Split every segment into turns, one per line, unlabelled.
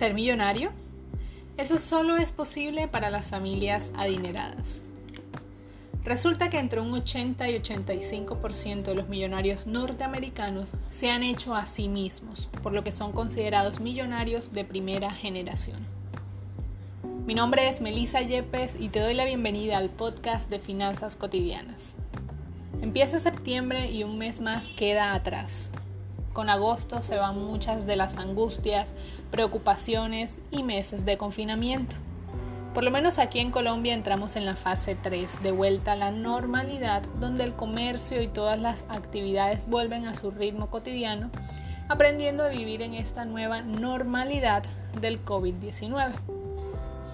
¿Ser millonario? Eso solo es posible para las familias adineradas. Resulta que entre un 80 y 85% de los millonarios norteamericanos se han hecho a sí mismos, por lo que son considerados millonarios de primera generación. Mi nombre es Melissa Yepes y te doy la bienvenida al podcast de Finanzas Cotidianas. Empieza septiembre y un mes más queda atrás. Con agosto se van muchas de las angustias, preocupaciones y meses de confinamiento. Por lo menos aquí en Colombia entramos en la fase 3, de vuelta a la normalidad, donde el comercio y todas las actividades vuelven a su ritmo cotidiano, aprendiendo a vivir en esta nueva normalidad del COVID-19.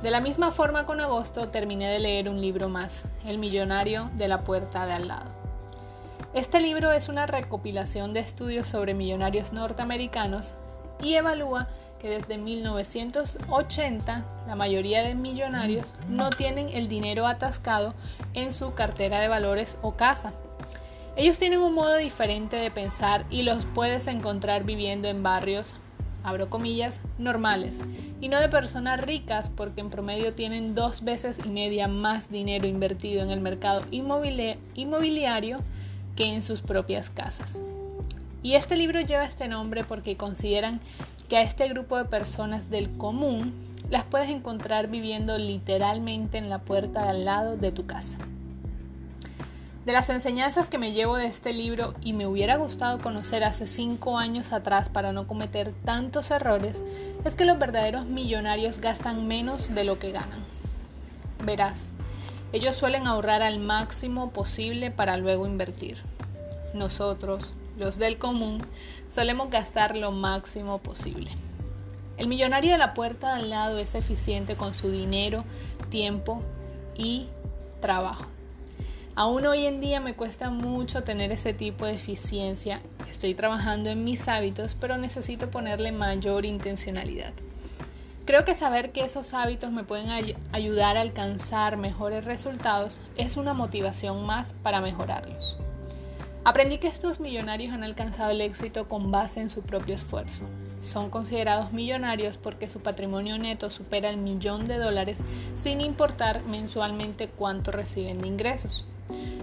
De la misma forma con agosto terminé de leer un libro más, El millonario de la puerta de al lado. Este libro es una recopilación de estudios sobre millonarios norteamericanos y evalúa que desde 1980 la mayoría de millonarios no tienen el dinero atascado en su cartera de valores o casa. Ellos tienen un modo diferente de pensar y los puedes encontrar viviendo en barrios, abro comillas, normales, y no de personas ricas porque en promedio tienen dos veces y media más dinero invertido en el mercado inmobiliario que en sus propias casas. Y este libro lleva este nombre porque consideran que a este grupo de personas del común las puedes encontrar viviendo literalmente en la puerta de al lado de tu casa. De las enseñanzas que me llevo de este libro y me hubiera gustado conocer hace cinco años atrás para no cometer tantos errores, es que los verdaderos millonarios gastan menos de lo que ganan. Verás, ellos suelen ahorrar al máximo posible para luego invertir. Nosotros, los del común, solemos gastar lo máximo posible. El millonario de la puerta de al lado es eficiente con su dinero, tiempo y trabajo. Aún hoy en día me cuesta mucho tener ese tipo de eficiencia. Estoy trabajando en mis hábitos, pero necesito ponerle mayor intencionalidad. Creo que saber que esos hábitos me pueden ayudar a alcanzar mejores resultados es una motivación más para mejorarlos. Aprendí que estos millonarios han alcanzado el éxito con base en su propio esfuerzo. Son considerados millonarios porque su patrimonio neto supera el millón de dólares sin importar mensualmente cuánto reciben de ingresos.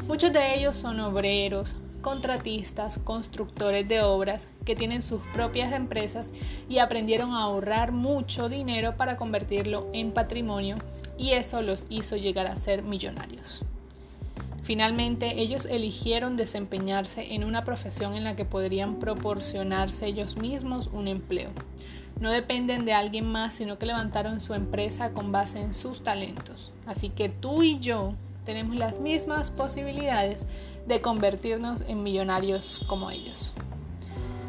Muchos de ellos son obreros, contratistas, constructores de obras que tienen sus propias empresas y aprendieron a ahorrar mucho dinero para convertirlo en patrimonio y eso los hizo llegar a ser millonarios. Finalmente, ellos eligieron desempeñarse en una profesión en la que podrían proporcionarse ellos mismos un empleo. No dependen de alguien más, sino que levantaron su empresa con base en sus talentos. Así que tú y yo tenemos las mismas posibilidades de convertirnos en millonarios como ellos.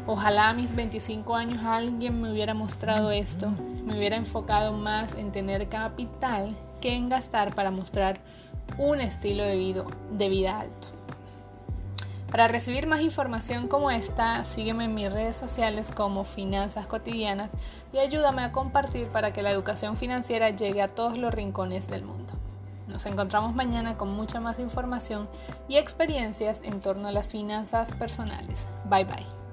Ojalá a mis 25 años alguien me hubiera mostrado esto, me hubiera enfocado más en tener capital que en gastar para mostrar un estilo de vida, de vida alto. Para recibir más información como esta, sígueme en mis redes sociales como Finanzas Cotidianas y ayúdame a compartir para que la educación financiera llegue a todos los rincones del mundo. Nos encontramos mañana con mucha más información y experiencias en torno a las finanzas personales. Bye bye.